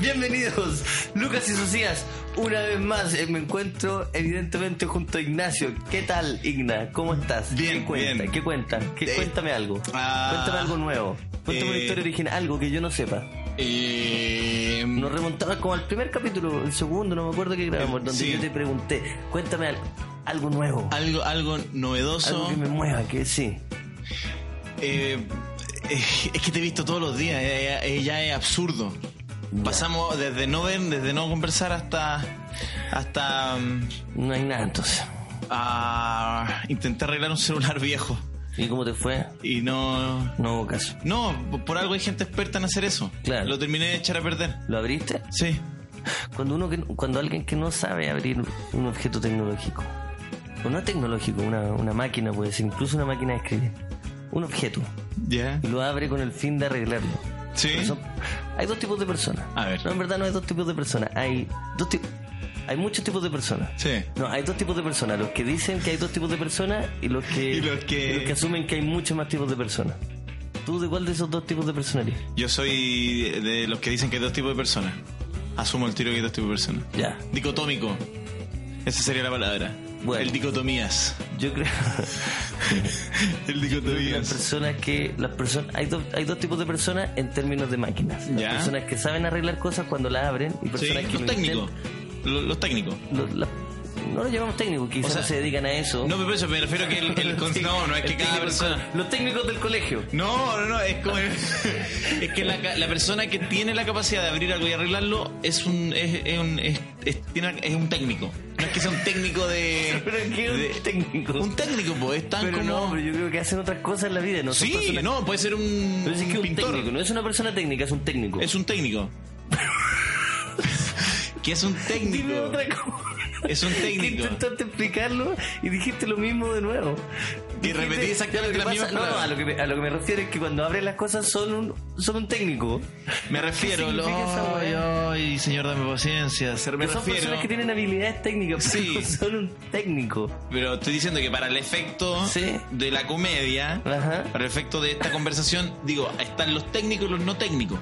Bienvenidos, Lucas y Socias. Una vez más eh, me encuentro evidentemente junto a Ignacio. ¿Qué tal, Igna? ¿Cómo estás? Bien, ¿Qué cuenta? bien. ¿Qué cuentan? ¿Qué, Eh, cuéntame algo. ah, cuéntame algo nuevo. Cuéntame una eh, historia original, algo que yo no sepa. Nos remontaba como al primer capítulo, el segundo, no me acuerdo que grabamos, donde sí. yo te pregunté, cuéntame algo, algo nuevo. algo, algo novedoso. Algo que me mueva, que sí. Eh, eh, es que te he visto todos los días, eh, ya, es absurdo. Pasamos desde no ver, desde no conversar hasta hasta mm, No hay nada entonces. a intentar arreglar un celular viejo ¿Y cómo te fue? y no No hubo caso. no por algo hay gente experta en hacer eso. Claro. Lo terminé de echar a perder. ¿Lo abriste? Sí. Cuando uno que, cuando alguien que no sabe abrir un objeto tecnológico, o no tecnológico, una, una máquina puede ser, incluso una máquina de escribir, un objeto, Ya. y lo abre con el fin de arreglarlo. Sí. Son- hay dos tipos de personas. A ver. No, en verdad no hay dos tipos de personas. Hay dos tipos. Hay muchos tipos de personas. Sí. No, hay dos tipos de personas. Los que dicen que hay dos tipos de personas y los que, Y los que- y los que asumen que hay muchos más tipos de personas. ¿Tú de cuál de esos dos tipos de personas eres? Yo soy de los que dicen que hay dos tipos de personas. Asumo el tiro que hay dos tipos de personas. Ya. Dicotómico. Esa sería la palabra. Bueno. El dicotomías. Yo creo, El que las dicotomías. personas que. Las personas, hay, dos, hay dos tipos de personas en términos de máquinas. Las Ya. personas que saben arreglar cosas cuando las abren y Sí, personas que los lo técnicos. Los, los técnicos. intentan- lo- la- no lo llamamos técnicos, quizás O sea, no se dedican a eso. No, pero eso me refiero a que el, el no, no es que cada persona. Los técnicos del colegio. No, no, no, es como. es que la, persona que tiene la capacidad de abrir algo y arreglarlo es un. Es, es un, es, es- es un técnico. No es que sea un técnico de. Pero es que es un de- técnico. Un técnico, pues, es tan Pero como. no, pero yo creo que hacen otras cosas en la vida, ¿no? Sí, personas- no, puede ser un, Pero sí que es un pintor. técnico, no es una persona técnica, es un técnico. Es un técnico. que es un técnico. Dime otra cosa. Es un técnico. intentaste explicarlo y dijiste lo mismo de nuevo. Dijiste- repetí exactamente lo las mismas No, a lo, que me, a lo que me refiero es que cuando abres las cosas son un, son un técnico. Me refiero, ¿Qué significa esa ay, señor, dame paciencia. Se- Me Que son refiero. personas que tienen habilidades técnicas, pero Sí. son un técnico. Pero estoy diciendo que para el efecto Sí. de la comedia, Ajá. para el efecto de esta conversación, digo, están los técnicos y los no técnicos.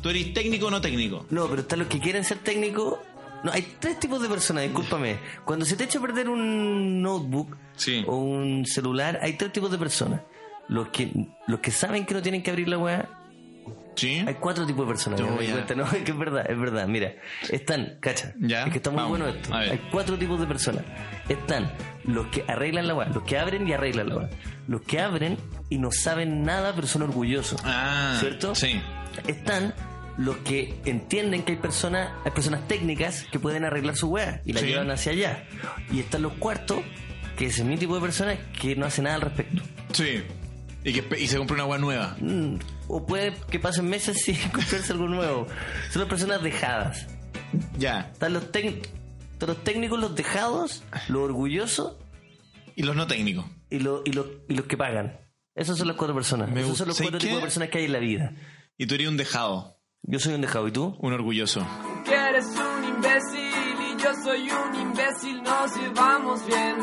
¿Tú eres técnico o no técnico? No, pero están los que quieren ser técnicos. No, hay tres tipos de personas, discúlpame. Cuando se te echa a perder un notebook Sí. o un celular, hay tres tipos de personas. Los que, los que saben que no tienen que abrir la weá, Sí. hay cuatro tipos de personas. Yo me cuenta, no, es que es verdad, es verdad. Mira, están, cacha, Ya, es que está muy vamos, bueno esto. Hay cuatro tipos de personas. Están los que arreglan la weá, los que abren y arreglan la weá. Los que abren y no saben nada, pero son orgullosos. Ah, ¿Cierto? Sí. están los que entienden que hay personas, hay personas técnicas que pueden arreglar su weá y la Sí. llevan hacia allá. Y están los cuartos, que es mi tipo de personas que no hace nada al respecto. Sí. Y, que, y se compra una agua nueva. Mm, O puede que pasen meses sin comprarse algo nuevo. Son las personas dejadas. Ya. Están los, tec- están los técnicos, los dejados, los orgullosos Y los no técnicos. y, los y, los, y los que pagan. Esas son las cuatro personas. Me Esos son los cuatro ¿sabes tipos de personas que hay en la vida. Y tú eres un dejado, Yo soy un dejado, ¿y tú? un orgulloso. Que eres un imbécil y yo soy un imbécil, nos llevamos bien.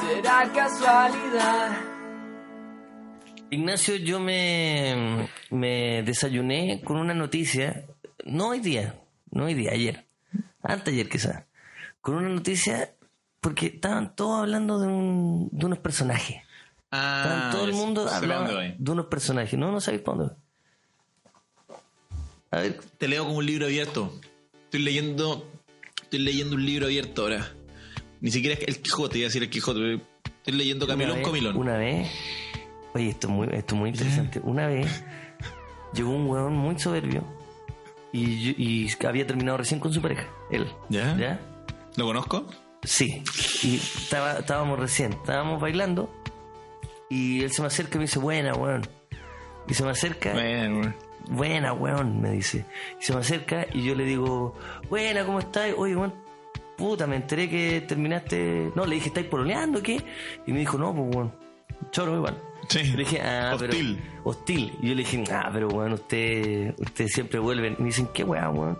Será casualidad. Ignacio, yo me, me desayuné con una noticia, no hoy día, no hoy día, ayer, antes ayer quizás, con una noticia porque estaban todos hablando de, un, de unos personajes. Ah, Estaban todo el mundo voy. de unos personajes. No, no sabéis para dónde. A ver, Te leo como un libro abierto. Estoy leyendo. Estoy leyendo un libro abierto ahora. Ni siquiera es el Quijote, iba a decir el Quijote. Estoy leyendo una Camilón vez- Comilón. Una vez, oye, esto es muy, esto es muy interesante. Una vez llegó un weón muy soberbio y, había terminado recién con su pareja, él. ¿Ya? ¿Ya? ¿Lo conozco? Sí, y estaba, estábamos recién, estábamos bailando y él se me acerca y me dice, buena, weón. Y se me acerca, Bueno, buena, weón, me dice. Y se me acerca y yo le digo, buena, ¿cómo estás? Oye, weón, puta, me enteré que terminaste... No, le dije, ¿estáis pololeando o qué? Y me dijo, no, pues, weón, choro igual. Sí. Le dije, ah, Hostil. pero... Hostil. Y yo le dije, ah, pero, weón, usted, ustedes siempre vuelven. Y me dicen, ¿qué weá, weón?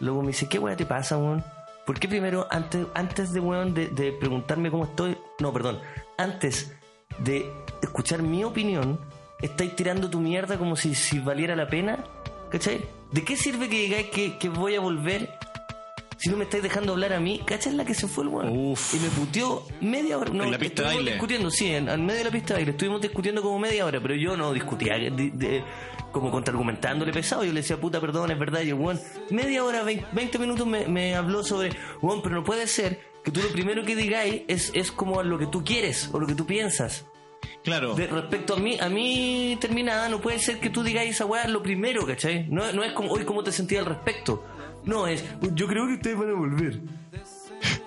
Luego me dice, ¿qué weá te pasa, weón? ¿Por qué primero, antes, antes de, weón, de, de preguntarme cómo estoy, no, perdón, antes de escuchar mi opinión, estáis tirando tu mierda como si, si valiera la pena? ¿Cachai? ¿De qué sirve que digáis que, que voy a volver si no me estáis dejando hablar a mí? ¿Cachai la que se fue el weón? Y me puteó media hora. No, En la pista de baile. discutiendo, sí, en, en medio de la pista de baile. Estuvimos discutiendo como media hora, pero yo no discutía de- de- como contraargumentándole pesado. Yo le decía, puta, perdón, es verdad. Y el weón, media hora, 20, 20 minutos me, me habló sobre, weón, pero no puede ser que tú lo primero que digáis es, es como lo que tú quieres o lo que tú piensas. Claro. De respecto a mí, a mí terminada, no puede ser que tú digáis esa weá lo primero, ¿cachai? No, no es como, hoy ¿cómo te sentías al respecto? No, es, yo creo que ustedes van a volver.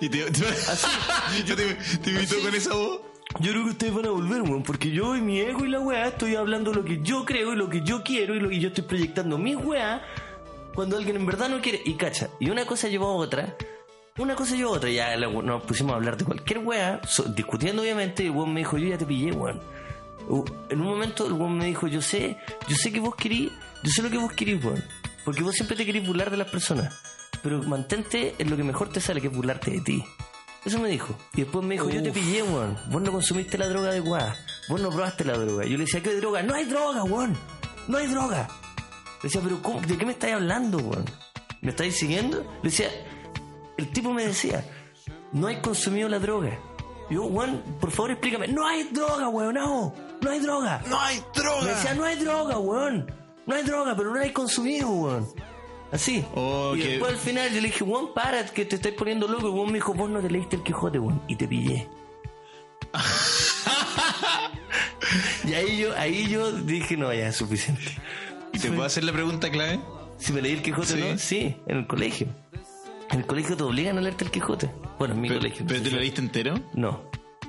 Y te, te, Yo te, te invito con esa voz. Yo creo que ustedes van a volver, weón, porque yo y mi ego y la weá estoy hablando lo que yo creo y lo que yo quiero y lo que yo estoy proyectando mi weá cuando alguien en verdad no quiere. Y cacha, y una cosa llevó a otra, una cosa a otra, ya nos pusimos a hablar de cualquier weá, so- discutiendo obviamente, y el weón me dijo, yo ya te pillé, weón. En un momento el weón me dijo, yo sé, yo sé que vos querís, yo sé lo que vos querís, weón, porque vos siempre te querís burlar de las personas, pero mantente en lo que mejor te sale, que es burlarte de ti. Eso me dijo. Y después me dijo, yo te pillé, weón. Vos no consumiste la droga adecuada. Vos no probaste la droga. Yo le decía, ¿qué droga? No hay droga, weón. No hay droga. Le decía, pero ¿cómo? ¿de qué me estáis hablando, weón? ¿Me estáis siguiendo? Le decía, el tipo me decía, no hay consumido la droga. Yo, weón, por favor explícame. No hay droga, weón, no. No hay droga. No hay Me droga. decía, no hay droga, weón. No hay droga, pero no la hay consumido, weón. Así. Oh, y después al final yo le dije, weón, para, que te estáis poniendo loco. Y weón me dijo, vos no te leíste el Quijote, weón. Y te pillé. y ahí yo, ahí yo dije, no, ya es suficiente. ¿Y te puedo hacer la pregunta clave? Si me leí el Quijote, Sí. ¿no? Sí, en el colegio. En el colegio te obligan a leerte el Quijote. Bueno, en mi Pero, colegio. pero te lo leíste entero. No.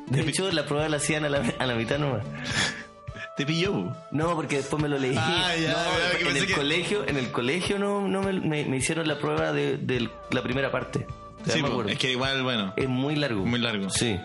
De hecho, la prueba la hacían a la, a la mitad nomás. Te pilló. No, porque después me lo leí. Ah, ya, No, ya, en el que- colegio, en el colegio no, no me, me- me hicieron la prueba de, de la primera parte. Sí, me po, acuerdo. es que igual, bueno. Es muy largo. Muy largo. Sí.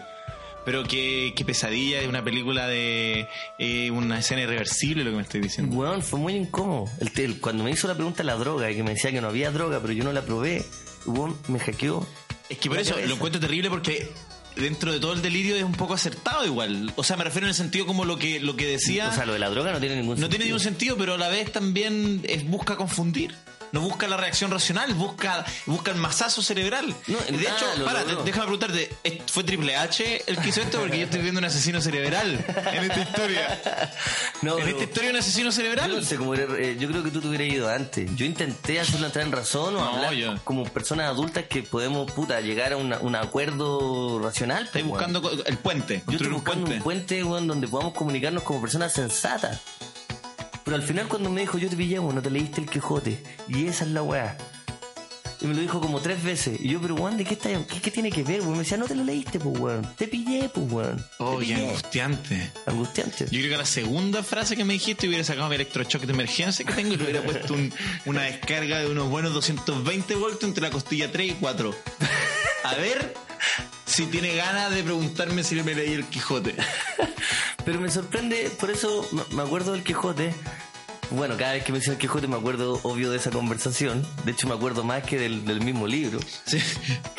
Pero qué, qué pesadilla de una película de eh, una escena irreversible lo que me estoy diciendo. Weón, fue muy incómodo. El, el- cuando me hizo la pregunta de la droga y que me decía que no había droga, pero yo no la probé, weón, me hackeó. Es que por eso cabeza. lo encuentro terrible porque dentro de todo el delirio es un poco acertado igual. O sea, me refiero en el sentido como lo que, lo que decía. O sea, lo de la droga no tiene ningún no sentido. tiene ningún sentido, pero a la vez también es, busca confundir. No busca la reacción racional, busca, busca el masazo cerebral. No, de hecho, lo para, logró. déjame preguntarte, ¿es- ¿fue Triple H el que hizo esto? Porque yo estoy viendo un asesino cerebral en esta historia. No, en esta historia un asesino cerebral. Yo no sé cómo era, eh, yo creo que tú te hubieras ido antes. Yo intenté hacerlo entrar en razón o hablar yo- como personas adultas que podemos, puta, llegar a una- un acuerdo racional. Estoy pues, weón. buscando el puente. Yo estoy construir un buscando un puente, donde podamos comunicarnos como personas sensatas. Pero al final cuando me dijo, yo te pillé, weón, no te leíste el Quijote. Y esa es la weá. Y me lo dijo como tres veces. Y yo, pero weón, ¿de qué, está, qué, qué tiene que ver, weón? Me decía, no te lo leíste, pues, weón. Te pillé, pues, weón. Oh, pillé. angustiante. Angustiante. Yo creo que la segunda frase que me dijiste hubiera sacado mi electrochoque de emergencia que tengo y le hubiera puesto un- una descarga de unos buenos 220 voltios entre la costilla 3 y 4. A ver si tiene ganas de preguntarme si me leí el Quijote. Pero me sorprende, por eso me- acuerdo del Quijote. Bueno, cada vez que menciono el Quijote me acuerdo, obvio, de esa conversación. De hecho, me acuerdo más que del, del mismo libro. Sí.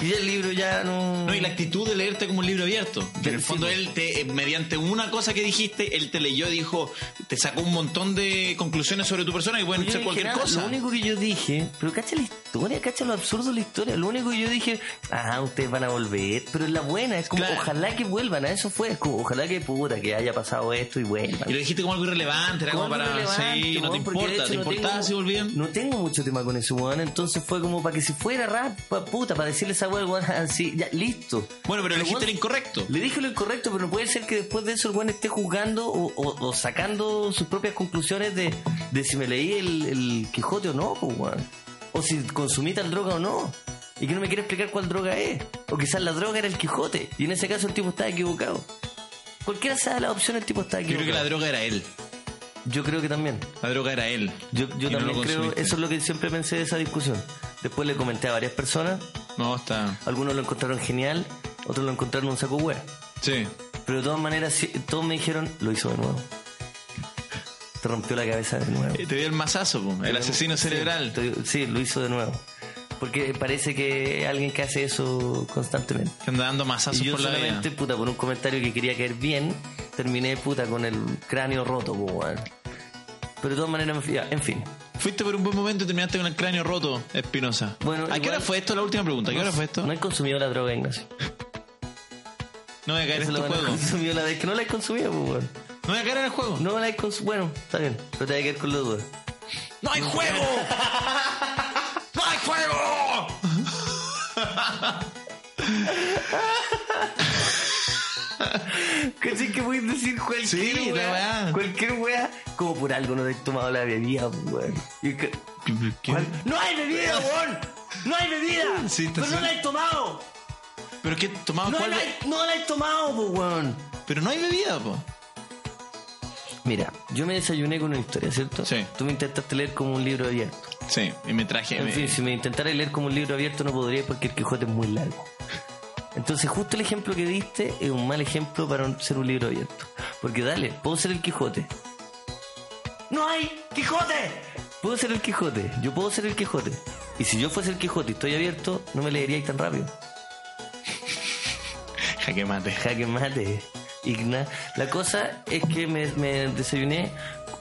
Y el libro ya no... No, y la actitud de leerte como un libro abierto. En el fondo pues. él, te, eh, mediante una cosa que dijiste, él te leyó, dijo, te sacó un montón de conclusiones sobre tu persona y pueden ser cualquier cosa. Lo único que yo dije, pero cacha la historia, cacha lo absurdo de la historia. Lo único que yo dije, ah, ustedes van a volver, pero es la buena, es como, Claro. ojalá que vuelvan, a eso fue, es como, ojalá que puta, que haya pasado esto y vuelvan. Y lo dijiste como algo irrelevante, era como, para... relevante, sí, no te importa, ¿te no importaba tengo- si volvían? No tengo mucho tema con eso, weón. Entonces fue como para que si fuera rap, pa, puta, para decirle esa weón, así, ya, listo. Bueno, pero elegiste weón, lo incorrecto. Le dije lo incorrecto, pero no puede ser que después de eso el weón esté juzgando o, o- o sacando sus propias conclusiones de, de si me leí el, el Quijote o no, pues, weón. O si consumí tal droga o no. Y que no me quiere explicar cuál droga es. O quizás la droga era el Quijote. Y en ese caso el tipo estaba equivocado. Cualquiera sea la opción, el tipo está Yo creo equivocado. que la droga era él. Yo creo que también. La droga era él. Yo, yo no también creo, eso es lo que siempre pensé de esa discusión. Después le comenté a varias personas, No, está. algunos lo encontraron genial, otros lo encontraron un saco hueá. Sí. Pero de todas maneras, todos me dijeron, lo hizo de nuevo. Te rompió la cabeza de nuevo. Eh, Te dio el mazazo, po, el asesino Sí, cerebral. te- Sí, lo hizo de nuevo. Porque parece que alguien que hace eso constantemente. Que anda dando masazos Y yo por la solamente, vida. puta, por un comentario que quería caer bien, terminé, puta, con el cráneo roto, weón. Pero de todas maneras, me fui- ya, en fin. Fuiste por un buen momento y terminaste con el cráneo roto, Espinosa. Bueno, ¿A qué igual- hora fue esto? La última pregunta. ¿A qué hora fue esto? No he consumido la droga, Ignacio. No voy a caer en Eso este lo bueno, juego. consumido la vez que no la he consumido, pues, weón. No voy a caer en el juego. No la he consumido. Bueno, está bien, pero te hay que ir con la duda. ¡No hay juego! ¡No hay juego! ¿Cachai que puedes decir cualquier Sí, weá? weá. Cualquier weá, como por algo no te has tomado la bebida, weón. ¡No hay bebida, weón! ¡No hay bebida! Sí, ¡Pero no la he tomado! ¿Pero qué? ¿Tomabas ¡No cuál? la, he- no la he tomado, weón! Pero no hay bebida, po. Mira, yo me desayuné con una historia, ¿cierto? Sí. Tú me intentaste leer como un libro abierto. Sí, y me traje. En me- fin, si me intentara leer como un libro abierto no podría porque el Quijote es muy largo. Entonces, justo el ejemplo que diste es un mal ejemplo para ser un libro abierto. Porque dale, puedo ser el Quijote. ¡No hay Quijote! Puedo ser el Quijote, yo puedo ser el Quijote. Y si yo fuese el Quijote y estoy abierto, no me leería tan rápido. Jaque mate. Jaque mate. Igna. La cosa es que me, me desayuné.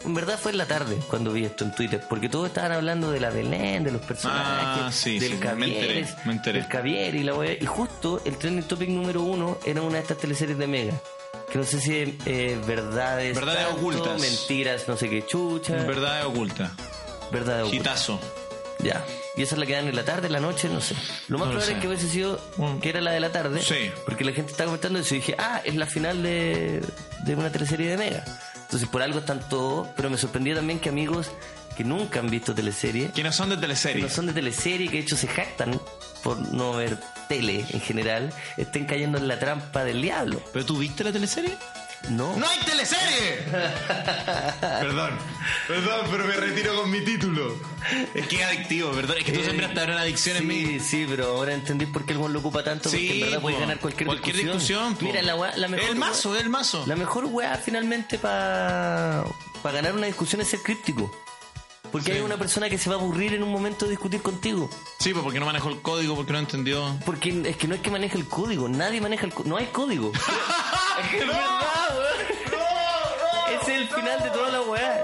En verdad fue en la tarde cuando vi esto en Twitter, porque todos estaban hablando de la Belén, de los personajes, Ah, sí, del sí, me Cavier, enteré, me enteré. del Cavier y la wea. Y justo el trending topic número uno era una de estas teleseries de Mega. Que no sé si es eh, verdades, Verdades tanto, ocultas. mentiras, no sé qué chucha. Verdad oculta. Verdad oculta. Gitazo. Ya. Y esa es la que dan en la tarde, en la noche, no sé. Lo más No probable es que hubiese sido Mm. que era la de la tarde. Sí. Porque la gente estaba comentando eso y dije, ah, es la final de, de una teleserie de Mega. Entonces por algo están todos, pero me sorprendía también que amigos que nunca han visto teleserie, Que no son de que teleserie. no son de teleserie, que de hecho se jactan por no ver tele en general, estén cayendo en la trampa del diablo. ¿Pero tú viste la teleserie? No. ¡No hay teleserie! perdón, perdón, pero me retiro con mi título. Es que es adictivo, perdón. Es que tú Eh, sembraste ahora una adicción en mí. Sí, sí, pero ahora entendí por qué el gol lo ocupa tanto, porque Sí, en verdad puede po. ganar cualquier, Cualquier discusión, po. Mira, la, mejor El mazo, el mazo. La mejor weá finalmente para ganar una discusión es ser críptico. Porque Sí. hay una persona que se va a aburrir en un momento de discutir contigo. Sí, pues porque no manejó el código, porque no entendió. Porque es que no es que maneje el código, nadie maneja el código. No hay código. es que es verdad, weón. Ese es el final de toda la weá.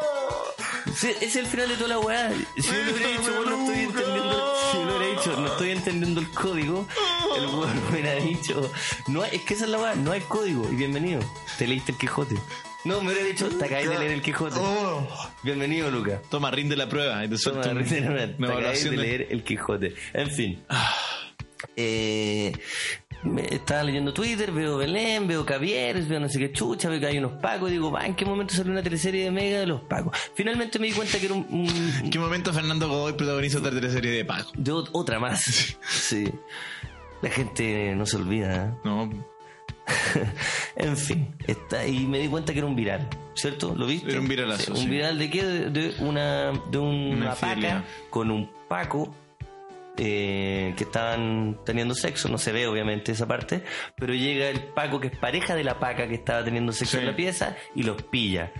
Es el final de toda la weá. Si yo le hubiera dicho, weón, no estoy entendiendo. Si le hubiera dicho, no estoy entendiendo el código, el weón me hubiera dicho, no hay- es que esa es la weá, no hay código. Y bienvenido, te leíste el Quijote. No, me hubiera dicho, te acabas de leer el Quijote. Bienvenido, Luca. Toma, rinde la prueba y te Toma, rinde una- una te evaluación de de- leer el Quijote. En fin. Eh, me estaba leyendo Twitter, veo Belén, veo Cavieres, veo no sé qué chucha, veo que hay unos pacos, digo, va, ¿en qué momento salió una teleserie de Mega de los pacos? Finalmente me di cuenta que era un, un- ¿En qué momento Fernando Godoy protagoniza otra teleserie de Paco? de ot- otra más. Sí. La gente no se olvida. ¿eh? No, en fin, está, y me di cuenta que era un viral, ¿cierto? ¿Lo viste? Era un viralazo, Sí, sí. Un viral de qué? De, una, de una, Una paca con un paco eh, que estaban teniendo sexo, no se ve obviamente esa parte, pero llega el paco que es pareja de la paca que estaba teniendo sexo Sí. en la pieza y los pilla.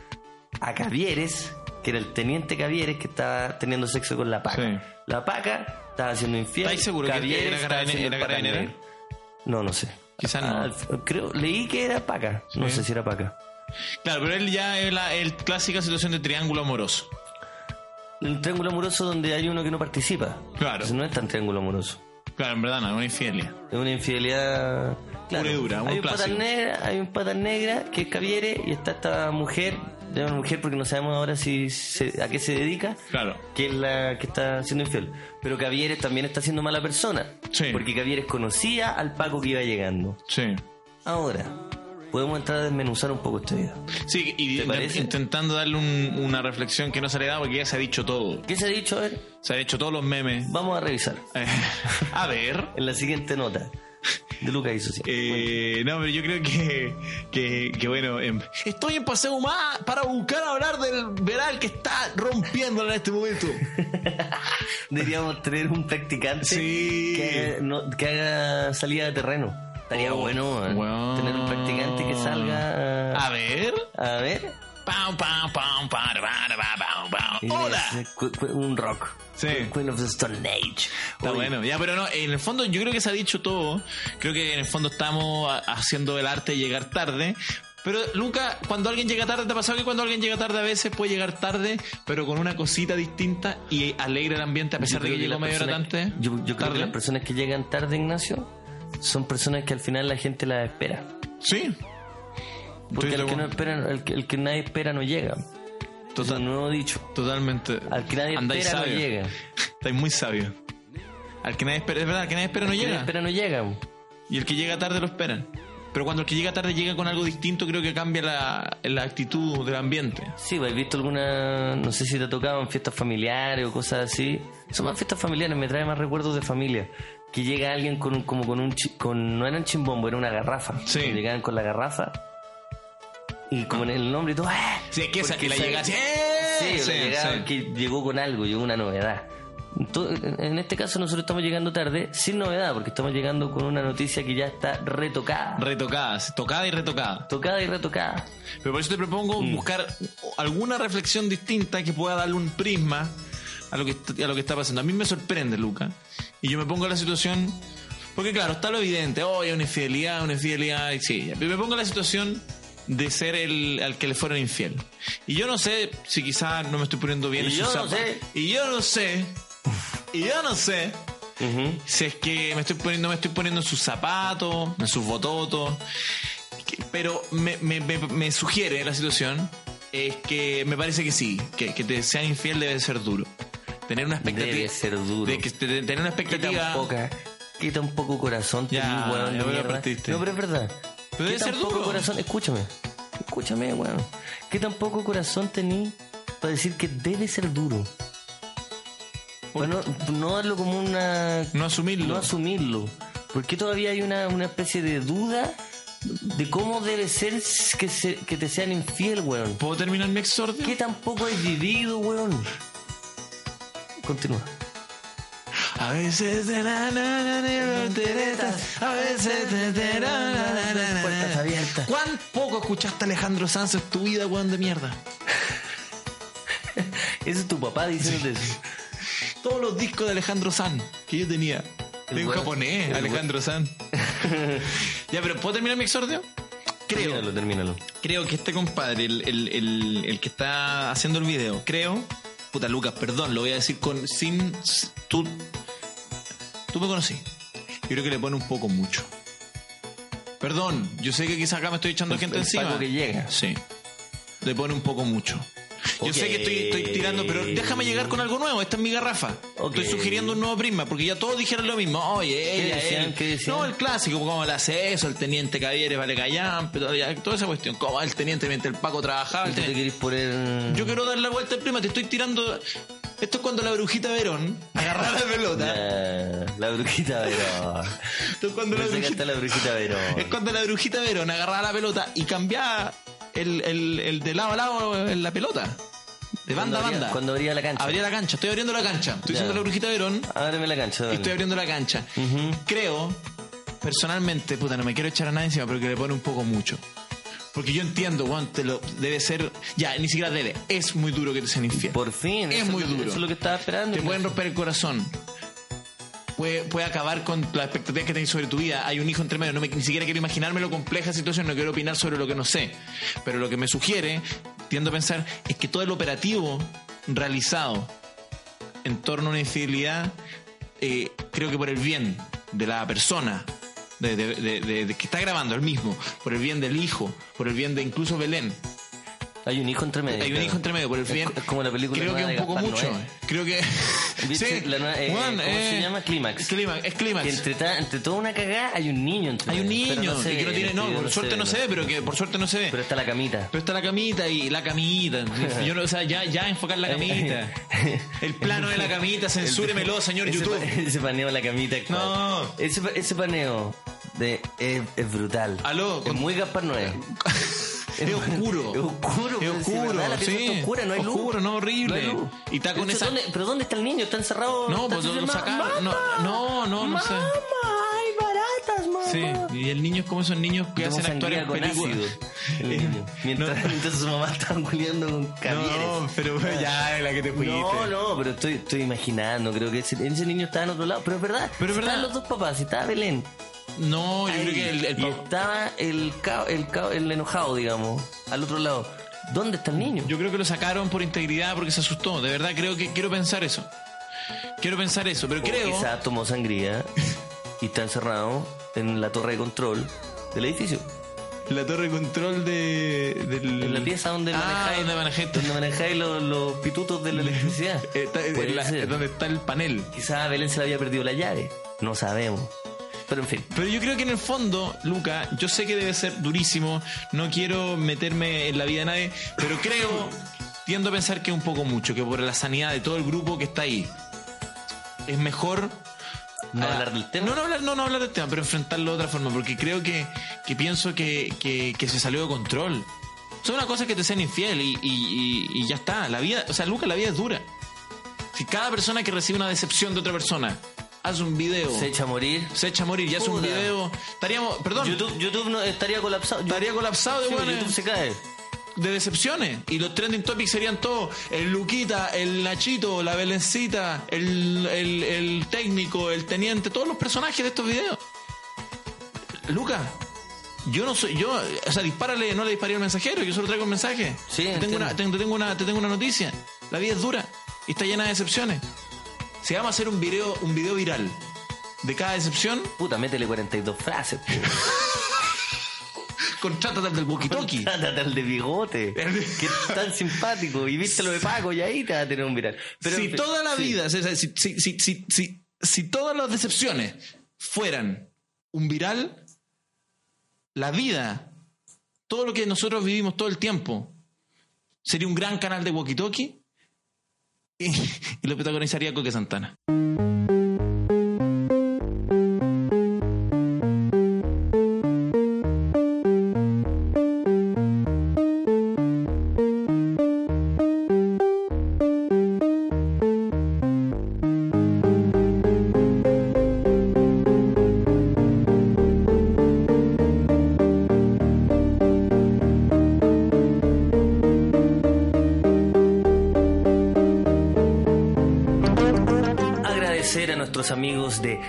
A Cavieres, que era el teniente Cavieres que estaba teniendo sexo con la paca. Sí. La paca estaba siendo infiel. ¿Estáis seguro que era haciendo era carabinera? negro. No, no sé. Quizás no. Ah, creo, leí que era paca. No sé si era paca. Claro, pero él ya es la el clásica situación de triángulo amoroso. El triángulo amoroso donde hay uno que no participa. Claro. Entonces no es tan triángulo amoroso. Claro, en verdad no, es una infidelidad. Es una infidelidad. Claro, Pura dura, un hay un patán negra, hay un patán negra que es Caviere y está esta mujer, llama mujer porque no sabemos ahora si se- a qué se dedica, Claro. que es la que está siendo infiel. Pero Cavieres también está siendo mala persona. Sí. Porque Cavieres conocía al Paco que iba llegando. Sí. Ahora, podemos entrar a desmenuzar un poco este video. Sí, y intentando darle un- una reflexión que no se le da porque ya se ha dicho todo. ¿Qué se ha dicho? A ver, Se han hecho todos los memes. vamos a revisar. Eh, a ver. En la siguiente nota de Lucas y Socia. Eh, no, pero yo creo que, que, que bueno, em, estoy en Paseo Más para buscar hablar del veral que está rompiendo en este momento. Deberíamos tener un practicante Sí. que, no- que haga salida de terreno. Estaría Oh, bueno, weón. tener un practicante que salga A a, ver, a ver. Pam, Y pam. Hola. Un rock. Sí. Queen of the Stone Age. Está Oye, bueno, ya, pero no, en el fondo yo creo que se ha dicho todo. Creo que en el fondo estamos haciendo el arte de llegar tarde. Pero Luca, cuando alguien llega tarde, ¿te ha pasado que cuando alguien llega tarde a veces puede llegar tarde, pero con una cosita distinta y alegra el ambiente a pesar de que llegó las media hora antes? Yo, yo creo tarde? que las personas que llegan tarde, Ignacio, son personas que al final la gente las espera. Sí. Porque el que, no espera, el, que, el que nadie espera no llega. Total. Es un nuevo dicho. Totalmente. Al que nadie Andáis espera no llega. Estáis muy sabio. Al que nadie espera, es verdad, al que nadie espera no que nadie llega. espera no llega. Y el que llega tarde lo esperan. Pero cuando el que llega tarde llega con algo distinto, creo que cambia la, la actitud del ambiente. Sí, pues, ¿has visto alguna, no sé si te ha tocado en fiestas familiares o cosas así? Son más fiestas familiares, me trae más recuerdos de familia. Que llega alguien con un, como con un, con, no era un chimbombo, era una garrafa. Sí. Llegaban con la garrafa y como en el nombre y todo, ¡ah! Sí, es que esa que la llega Sí, ¡eh! Sí, llegaba sí. que llegó con algo, llegó una novedad. Entonces, en este caso nosotros estamos llegando tarde sin novedad, porque estamos llegando con una noticia que ya está retocada. Retocadas, tocada y retocada. tocada y retocada. Pero por eso te propongo Mm. buscar alguna reflexión distinta que pueda darle un prisma a lo que a lo que está pasando. A mí me sorprende, Luca. Y yo me pongo en la situación. Porque claro, está lo evidente. Oh, hay una infidelidad, una infidelidad. y Sí, pero me pongo en la situación de ser el al que le fueron infiel. Y yo no sé si quizás no me estoy poniendo bien Y en yo no zapatos. sé. Y yo no sé. Y yo no sé si es que me estoy poniendo, me estoy poniendo en sus zapatos, en sus bototos. Pero me, me- me- me sugiere la situación es que me parece que sí, que, que te sean infiel debe ser duro. Tener una expectativa. Debe ser duro. De que de tener una Qué tan expectativa. poca, qué tan poco corazón Ya, tenés, weón, ya me mierda. partiste. No, pero es verdad. Pero ¿Qué debe tan ser poco duro. corazón, escúchame, escúchame, weón. ¿Qué tan poco corazón tenés para decir que debe ser duro? Para no, darlo como una... No asumirlo. No asumirlo. Porque todavía hay una, una especie de duda de cómo debe ser que, se- que te sean infiel, weón. ¿Puedo terminar mi exordio? ¿Qué tan poco has vivido, weón? Continúa. A veces te na, na, na, na, volteretas, a veces te te na, na, na, na, na. Puertas abiertas. ¿Cuán poco escuchaste a Alejandro Sanz en tu vida, weón de mierda? Ese es tu papá diciendo eso. todos los discos de Alejandro San que yo tenía. El De un japonés, el Alejandro San. ya, pero ¿puedo terminar mi exordio? Creo, Termínalo, termínalo. creo que este compadre, el, el, el, el que está haciendo el video, creo. Puta Lucas, perdón, lo voy a decir con. sin. Tú. Tú me conocí. Yo creo que le pone un poco mucho. Perdón, yo sé que quizás acá me estoy echando El- gente el encima. Paco que llega. Sí. Le pone un poco mucho. Yo sé que estoy, estoy tirando, pero déjame llegar con algo nuevo. Esta es mi garrafa. Ok. Estoy sugiriendo un nuevo prisma, porque ya todos dijeron lo mismo. Oye, ella, decían? él. ¿Qué decían? No, el clásico, como le hace eso, el teniente Cavieres, vale ya, toda esa cuestión. Como el teniente mientras el Paco trabajaba. Yo quiero dar la vuelta al prisma, te estoy tirando. Esto es cuando la brujita Verón agarraba la pelota. La, la brujita Verón. Esto es cuando la brujita. la brujita Verón. Es cuando la brujita Verón agarraba la pelota y cambiaba el, el, el de lado a lado en la pelota. De banda a banda. Cuando abría la cancha. Abría la cancha, estoy abriendo la cancha. Estoy Ya. diciendo la brujita Verón Ábreme la cancha. y dale. estoy abriendo la cancha. Creo, personalmente, puta, no me quiero echar a nadie encima, pero que le pone un poco mucho. Porque yo entiendo, Juan, te lo debe ser. Ya, ni siquiera debe. Es muy duro que te sean infiel. Por fin. Es muy que- duro. Eso es lo que estaba esperando. Te pueden romper el corazón. Puede, puede acabar con las expectativas que tenés sobre tu vida. Hay un hijo entre medio. No me- ni siquiera quiero imaginarme lo compleja situación. No quiero opinar sobre lo que no sé. Pero lo que me sugiere, tiendo a pensar, es que todo el operativo realizado en torno a una infidelidad, eh, creo que por el bien de la persona de, de- de- que está grabando, el mismo, por el bien del hijo, por el bien de incluso Belén, Hay un hijo entre medio. hay un claro. hijo entre medio, por el co- Es como la película Creo que un de poco Gaspar mucho. Noé. Creo que. Nueva- eh, Juan, ¿Cómo eh, se llama? Clímax. Clímax, es clímax. Entre, ta- entre toda una cagada hay un niño entre Hay un niño no que no tiene. en No, por suerte no se ve, pero que por suerte no se ve. Pero está la camita. Pero está la camita y la camita. Yo no, o sea, ya, ya enfocar la camita. El plano de la camita, censúremelo, señor ese YouTube. pa- ese paneo en la camita. No. Ese, ese paneo de, es, es brutal. Aló, Es con- muy Gaspar Noé. Es oscuro. Es oscuro. Es si oscuro, la sí. está oscura, no hay luz. Oscuro, no, horrible. Y está con De hecho, esa- ¿dónde- ¿Pero dónde está el niño? ¿Está encerrado? No, ¿Está pues lo, sacaron. No, no, no, no sé. Sí, y el niño es como esos niños que hacen actuar con películas. ácido. el Eh, niño. Mientras, no. mientras su mamá estaba culiando con camiones. No, pero ya la que te fuiste. No, no, pero estoy, estoy imaginando, creo que ese, ese niño estaba en otro lado, pero es verdad. Pero es verdad. Estaban los dos papás, estaba Belén. No, yo Ahí, creo que el, el y estaba el, cao- el, cao- el enojado, digamos, al otro lado. ¿Dónde está el niño? Yo creo que lo sacaron por integridad porque se asustó. De verdad creo que quiero pensar eso. Quiero pensar eso, pero O creo. quizás tomó sangría y está encerrado en la torre de control del edificio. La torre de control de. del- En la pieza donde ah, manejáis, donde manejáis. donde manejáis los, los pitutos de la electricidad. Eh, está- en Puede la- ser. donde está el panel. Quizás a Belén se le había perdido la llave. No sabemos. Pero en fin. Pero yo creo que en el fondo, Luca, yo sé que debe ser durísimo, no quiero meterme en la vida de nadie, pero creo, tiendo a pensar que un poco mucho, que por la sanidad de todo el grupo que está ahí, es mejor... No ah, hablar del tema. No, no hablar, no, no hablar del tema, pero enfrentarlo de otra forma, porque creo que, que pienso que, que, que se salió de control. Son una cosa que te sean infiel y, y, y- y ya está. La vida, o sea, Luca, la vida es dura. Si cada persona que recibe una decepción de otra persona hace un video Se echa a morir. se echa a morir y hace un video. Estaríamos, perdón, YouTube, YouTube no, estaría colapsado. estaría colapsado de, Sí, hueones, YouTube se cae. de decepciones. Y los trending topics serían todos: el Luquita, el Nachito, la Belencita, el, el, el técnico, el teniente, todos los personajes de estos videos. Luca. Yo no soy, yo, o sea, dispárale, no le disparé al mensajero, yo solo traigo el mensaje. Sí, te tengo, una, te, te tengo una, te tengo una noticia. La vida es dura y está llena de decepciones. Si vamos a hacer un video, un video viral de cada decepción, Puta, métele 42 frases. Contrátate al del walkie-talkie. Trátate al de bigote. que es tan simpático. Y viste lo de Paco y ahí te va a tener un viral. Pero, si toda la sí. vida, si, si, si, si, todas las decepciones fueran un viral, la vida, todo lo que nosotros vivimos todo el tiempo, sería un gran canal de walkie-talkie y, lo protagonizaría Coque Santana. Nuestros amigos de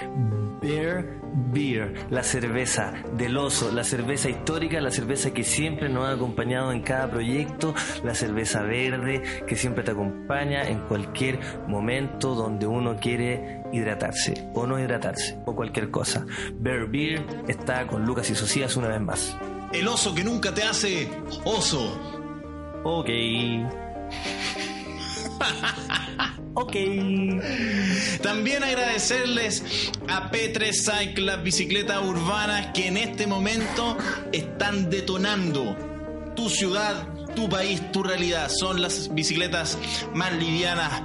Bear Beer, la cerveza del oso, la cerveza histórica, la cerveza que siempre nos ha acompañado en cada proyecto, la cerveza verde que siempre te acompaña en cualquier momento donde uno quiere hidratarse o no hidratarse o cualquier cosa. Bear Beer está con Lucas y Socias una vez más. El oso que nunca te hace oso. Ok. ok. También agradecerles a P3 Cycle, las bicicletas urbanas que en este momento están detonando tu ciudad, tu país, tu realidad. Son las bicicletas más livianas,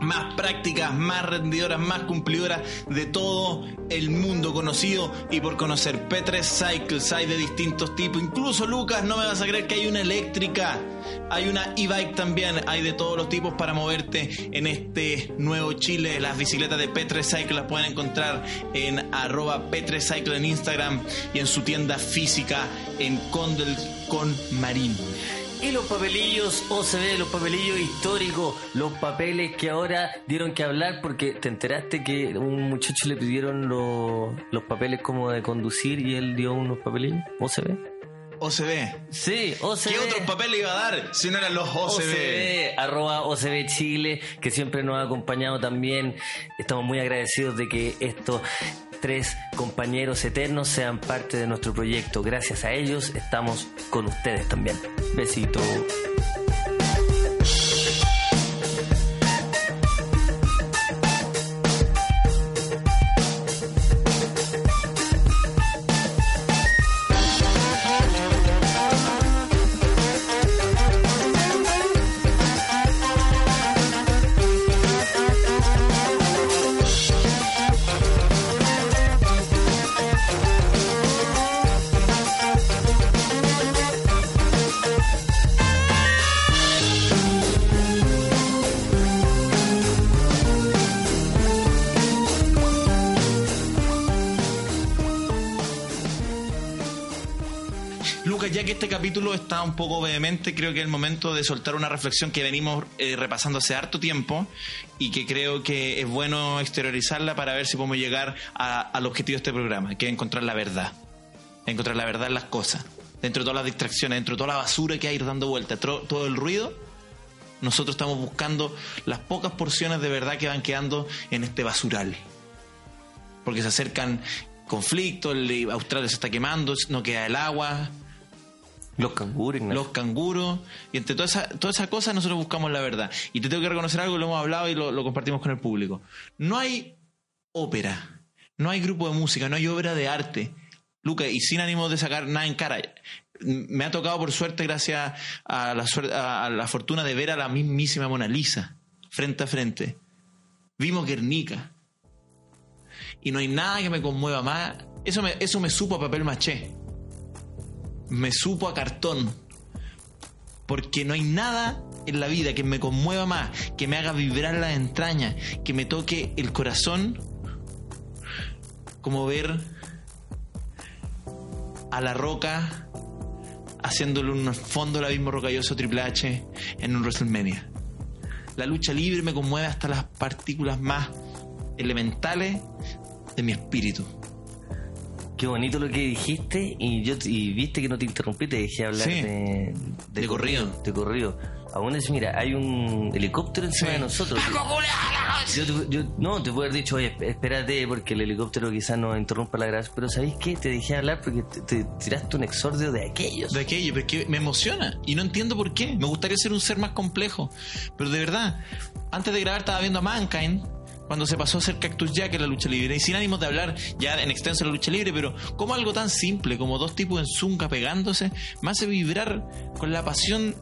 más prácticas, más rendidoras, más cumplidoras de todo el mundo conocido y por conocer. P3 Cycles hay de distintos tipos. Incluso Lucas, no me vas a creer que hay una eléctrica. Hay una e-bike también, hay de todos los tipos para moverte en este nuevo Chile. Las bicicletas de P3 Cycle las pueden encontrar en arroba P3 Cycle en Instagram y en su tienda física en Condel con Marín. Y los papelillos OCB, los papelillos históricos, los papeles que ahora dieron que hablar porque te enteraste que un muchacho le pidieron los, los papeles como de conducir y él dio unos papelillos OCB. OCB. Sí, OCB. ¿Qué otros papeles iba a dar si no eran los OCB? OCB, arroba OCB Chile, que siempre nos ha acompañado también. Estamos muy agradecidos de que estos tres compañeros eternos sean parte de nuestro proyecto. Gracias a ellos estamos con ustedes también. Besito. Este capítulo está un poco vehemente, creo que es el momento de soltar una reflexión que venimos eh, repasando hace harto tiempo y que creo que es bueno exteriorizarla para ver si podemos llegar a- al objetivo de este programa, que es encontrar la verdad. Encontrar la verdad en las cosas. Dentro de todas las distracciones, dentro de toda la basura que hay dando vuelta, todo el ruido, nosotros estamos buscando las pocas porciones de verdad que van quedando en este basural. Porque se acercan conflictos, Australia se está quemando, no queda el agua, Los canguros, los canguros, y entre todas esas toda esa cosas nosotros buscamos la verdad. Y te tengo que reconocer algo, lo hemos hablado y lo, compartimos con el público. No hay ópera, no hay grupo de música, no hay obra de arte. Luca, y sin ánimo de sacar nada en cara, me ha tocado por suerte, gracias a la, suer- a la fortuna de ver a la mismísima Mona Lisa, frente a frente. Vimos Guernica. Y no hay nada que me conmueva más. Eso me, eso me supo a papel maché me supo a cartón. Porque no hay nada en la vida que me conmueva más, que me haga vibrar las entrañas, que me toque el corazón, como ver a la roca haciéndole un fondo al abismo rocalloso Triple H en un WrestleMania. La lucha libre me conmueve hasta las partículas más elementales de mi espíritu. Qué bonito lo que dijiste y yo y viste que no te interrumpí, te dejé hablar Sí. de, De corrido. De corrido. Aún es, mira, hay un helicóptero encima Sí. de nosotros. Yo, te- yo- no, te puedo haber dicho, oye, espérate, porque el helicóptero quizás nos interrumpa la gracia. Pero ¿sabéis qué? Te dejé hablar porque te, te tiraste un exordio de aquellos. de aquello, pero es que me emociona y no entiendo por qué. Me gustaría ser un ser más complejo, pero de verdad, antes de grabar estaba viendo a Mankind cuando se pasó a hacer Cactus Jack en la lucha libre y sin ánimos de hablar ya en extenso de la lucha libre, pero como algo tan simple como dos tipos en zunga pegándose me hace vibrar con la pasión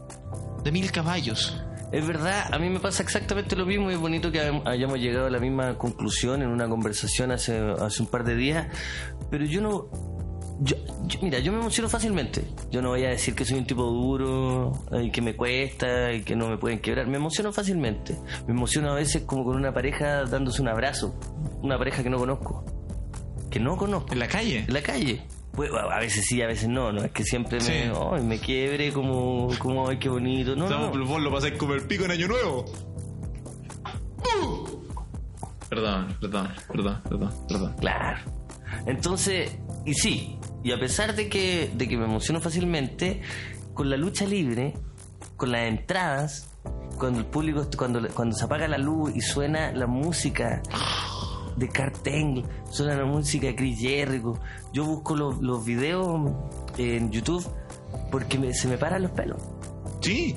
de mil caballos. Es verdad, a mí me pasa exactamente lo mismo y es bonito que hay- hayamos llegado a la misma conclusión en una conversación hace, hace un par de días, pero yo no... Yo, yo- mira, yo me emociono fácilmente. Yo no voy a decir que soy un tipo duro y que me cuesta y que no me pueden quebrar. Me emociono fácilmente. Me emociono a veces como con una pareja dándose un abrazo. Una pareja que no conozco. Que no conozco. En la calle. En la calle. Pues, a veces sí, a veces no. No es que siempre me, Sí. me quiebre como, como, ay, qué bonito. No, no. vos lo pasáis como el pico en Año Nuevo. Perdón, perdón, perdón, perdón, perdón. Claro. Entonces, y sí, y a pesar de que, de que me emociono fácilmente, con la lucha libre, con las entradas, cuando el público, cuando, cuando se apaga la luz y suena la música de Cartel, suena la música de Chris Jericho, yo busco los, los videos en YouTube porque me- se me paran los pelos. Sí,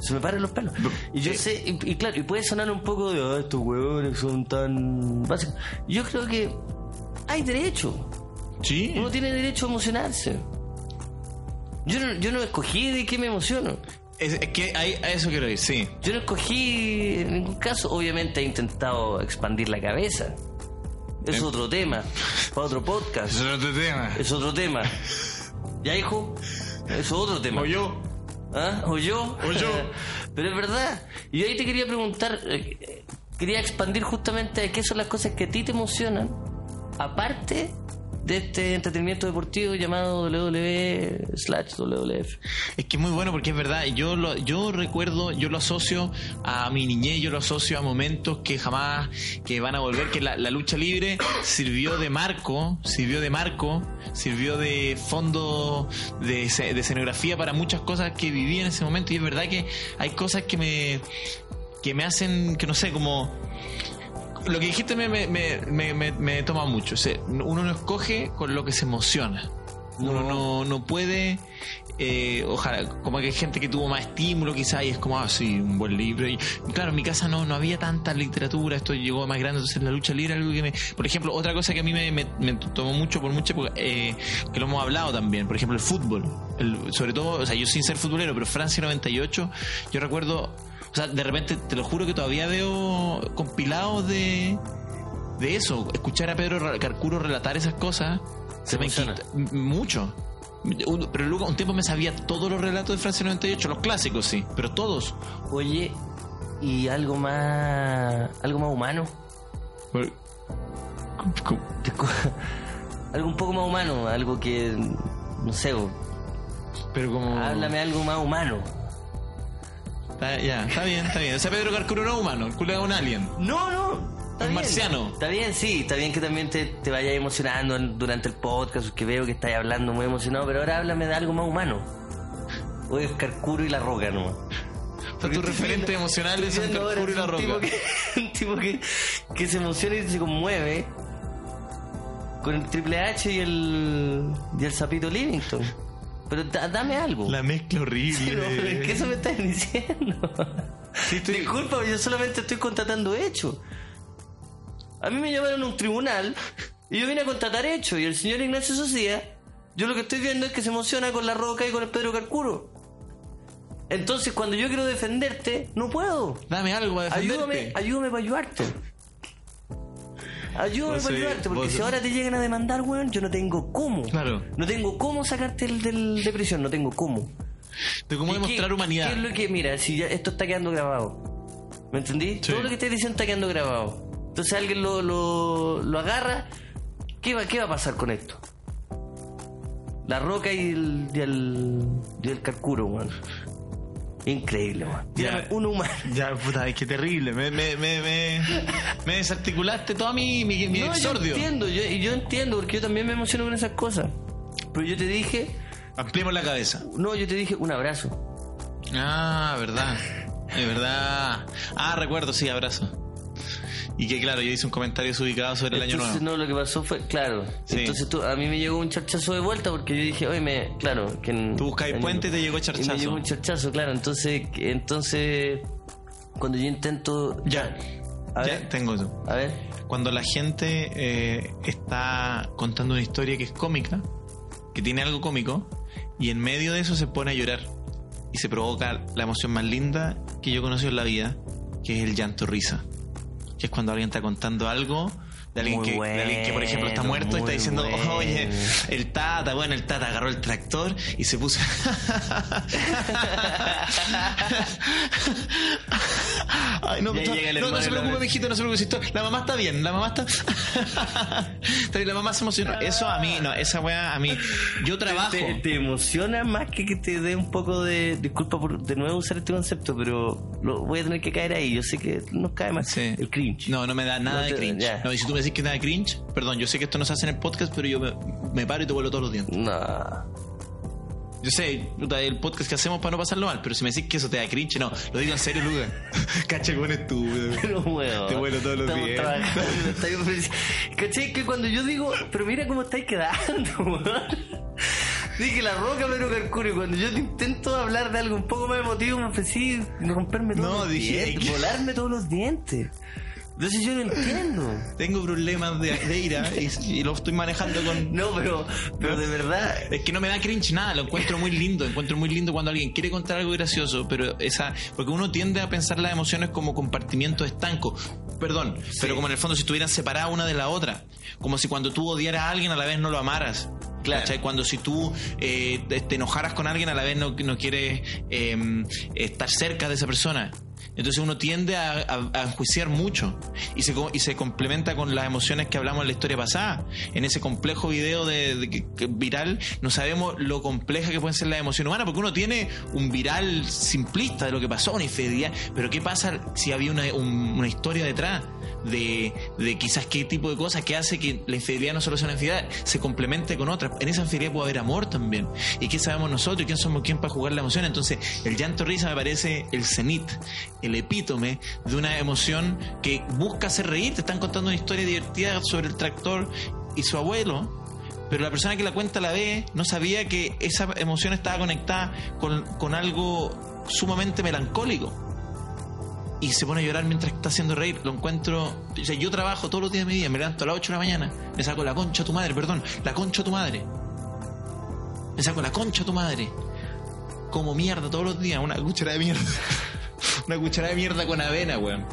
Se me paran los pelos. Y yo sé, y, y claro, y puede sonar un poco de, "Ah, estos huevones son tan básicos. Yo creo que hay derecho. sí. Uno tiene derecho a emocionarse. Yo no, yo no escogí de qué me emociono. Es, es que ahí- a eso quiero ir, sí. Yo no escogí en ningún caso. Obviamente he intentado expandir la cabeza. Es Em- otro tema. Para otro podcast. es otro tema. Es otro tema. ¿Ya, hijo? Es otro tema. O yo. ¿Ah? ¿O yo? O yo. Pero es verdad. Y ahí te quería preguntar, eh, eh, quería expandir justamente a qué son las cosas que a ti te emocionan, aparte de este entretenimiento deportivo llamado WWE slash WWF. Es que es muy bueno porque es verdad. Yo lo, yo recuerdo, yo lo asocio a mi niñez, yo lo asocio a momentos que jamás que van a volver. Que la, lucha libre sirvió de marco, sirvió de marco, sirvió de fondo de, de escenografía para muchas cosas que viví en ese momento. Y es verdad que hay cosas que me que me hacen, que no sé, como lo que dijiste me, me, me, me, toma mucho. O sea, uno no escoge con lo que se emociona. Uno no, no puede. eh, ojalá, como que hay gente que tuvo más estímulo, quizás, y es como, ah, sí, un buen libro. Y claro, en mi casa no, no había tanta literatura, esto llegó más grande, entonces la lucha libre, algo que me. Por ejemplo, otra cosa que a mí me, me- me tomó mucho por mucha época, eh, que lo hemos hablado también, por ejemplo, el fútbol. El- sobre todo, o sea, yo sin ser futbolero, pero Francia 98, yo recuerdo. O sea, de repente, te lo juro que todavía veo compilados de, de eso. Escuchar a Pedro Carcuro relatar esas cosas se me quita mucho. Un- Pero luego un tiempo me sabía todos los relatos de Francia 98, los clásicos sí, pero todos. Oye, y algo más, algo más humano, algo un poco más humano, algo que, no sé, Pero como. Háblame algo más humano. Está- ya, está bien, está bien. O sea, Pedro Carcuro no es humano, el culo es un alien. No, no. Está Un bien. marciano. Está bien, sí. Está bien que también te, te vayas emocionando en- durante el podcast, que veo que estás hablando muy emocionado, pero ahora háblame de algo más humano. O es Carcuro y la Roca, ¿no? O sea, tus referentes emocionales son Carcuro y la un roca. Tipo que, un tipo que, que se emociona y se conmueve con el Triple H y el, y el Sapito Livington. Pero da- dame algo. La mezcla horrible. Es que eso me estás diciendo. Sí, estoy- Disculpa, yo solamente estoy contratando hechos. A mí me llamaron a un tribunal y yo vine a contratar hechos. Y el señor Ignacio Socia, yo lo que estoy viendo es que se emociona con la roca y con el Pedro Carcuro. Entonces, cuando yo quiero defenderte, no puedo. Dame algo a defenderte. Ayúdame, ayúdame para ayudarte. Ayúdame para ayudarte, porque si ahora te llegan a demandar, weón, yo no tengo cómo. Claro. No tengo cómo sacarte el del, de prisión, no tengo cómo. De cómo ¿Y demostrar qué- humanidad. ¿Qué es lo que, mira, si ya esto está quedando grabado? ¿Me entendí? Sí. Todo lo que estás diciendo está quedando grabado. Entonces alguien lo, lo, lo agarra. ¿Qué va, ¿Qué va a pasar con esto? La roca y el, y el, y el carcuro, weón. Increíble. Tírame Ya. uno humano. Ya, puta, es que terrible. Me, me, me, me, me desarticulaste todo mi, mi, mi No, yo exordio. entiendo, yo, y yo entiendo, porque yo también me emociono con esas cosas. Pero yo te dije, Ampliemos la cabeza. no, yo te dije un abrazo. Ah, verdad. Es verdad. Ah, recuerdo, sí, abrazo. Y que claro, yo hice un comentario desubicado sobre el año Entonces, nuevo. no, lo que pasó fue, claro. Sí. Entonces tú, a mí me llegó un charchazo de vuelta porque yo dije, oye, me, claro. Que en- Tú buscabas en- puente y te llegó Y charchazo. me llegó un charchazo, claro. Entonces, entonces, cuando yo intento. Ya. A ya, ver, tengo eso. a ver. Cuando la gente eh, está contando una historia que es cómica, que tiene algo cómico, y en medio de eso se pone a llorar. Y se provoca la emoción más linda que yo he conocido en la vida, que es el llanto risa. Es cuando alguien está contando algo de alguien, que, de alguien que, por ejemplo, está muerto y está diciendo, bueno. oye, el tata, bueno, el tata agarró el tractor y se puso... Ay, no, no, se preocupe, mijito, no se preocupe. La mamá está bien, la mamá está. La mamá se emocionó. Eso a mí, no, esa weá a mí. Yo trabajo. Te, te emociona más que que te dé un poco de. Disculpa por de nuevo usar este concepto, pero lo, voy a tener que caer ahí. Yo sé que nos cae más. Sí. El cringe. No, no me da nada de cringe. ya. No, y si tú me decís que nada cringe, perdón, yo sé que esto no se hace en el podcast, pero yo me, me paro y te vuelo todos los dientes. No. Yo sé, el podcast que hacemos para no pasarlo mal, pero si me decís que eso te da cringe, no, lo digo en serio, Luga. Cacha estúpido. Pero bueno. Te vuelo todos los días. ¿Cachai? Que cuando yo digo, pero mira cómo estáis quedando, weón. Dije la roca, pero Carcuro. Y cuando yo te intento hablar de algo un poco más emotivo, me ofrecí romperme todos No, los dije dientes, volarme todos los dientes. Entonces yo no entiendo. Tengo problemas de, de ira y, y lo estoy manejando con. No, pero, pero de verdad. Es que no me da cringe nada, lo encuentro muy lindo, encuentro muy lindo cuando alguien quiere contar algo gracioso, pero esa, porque uno tiende a pensar las emociones como compartimientos estancos, perdón, pero como en el fondo si estuvieran separadas una de la otra, como si cuando tú odiaras a alguien a la vez no lo amaras. Claro. ¿cachai? Cuando si tú eh, te, te enojaras con alguien a la vez no, no quieres eh, estar cerca de esa persona. Entonces uno tiende a, enjuiciar mucho y se, y se complementa con las emociones que hablamos en la historia pasada. En ese complejo video de, viral no sabemos lo compleja que pueden ser las emociones humanas porque uno tiene un viral simplista de lo que pasó, una infidelidad. Pero ¿qué pasa si había una, un- una historia detrás? De, de quizás qué tipo de cosas que hace que la infidelidad no solo sea una infidelidad, se complemente con otras. En esa infidelidad puede haber amor también. ¿Y qué sabemos nosotros? ¿Y quién somos quién para jugar la emoción? Entonces, el llanto risa me parece el cenit, el epítome de una emoción que busca hacer reír. Te están contando una historia divertida sobre el tractor y su abuelo. Pero la persona que la cuenta la ve, no sabía que esa emoción estaba conectada con, con algo sumamente melancólico y se pone a llorar mientras está haciendo reír. Lo encuentro. O sea, yo trabajo todos los días de mi vida, me levanto a las 8 de la mañana, me saco la concha a tu madre, perdón, la concha a tu madre. Me saco la concha a tu madre. Como mierda todos los días, una cuchara de mierda. una cuchara de mierda con avena, weón.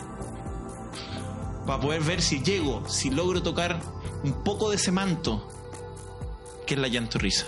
Para poder ver si llego, si logro tocar un poco de ese manto que es la llanto risa.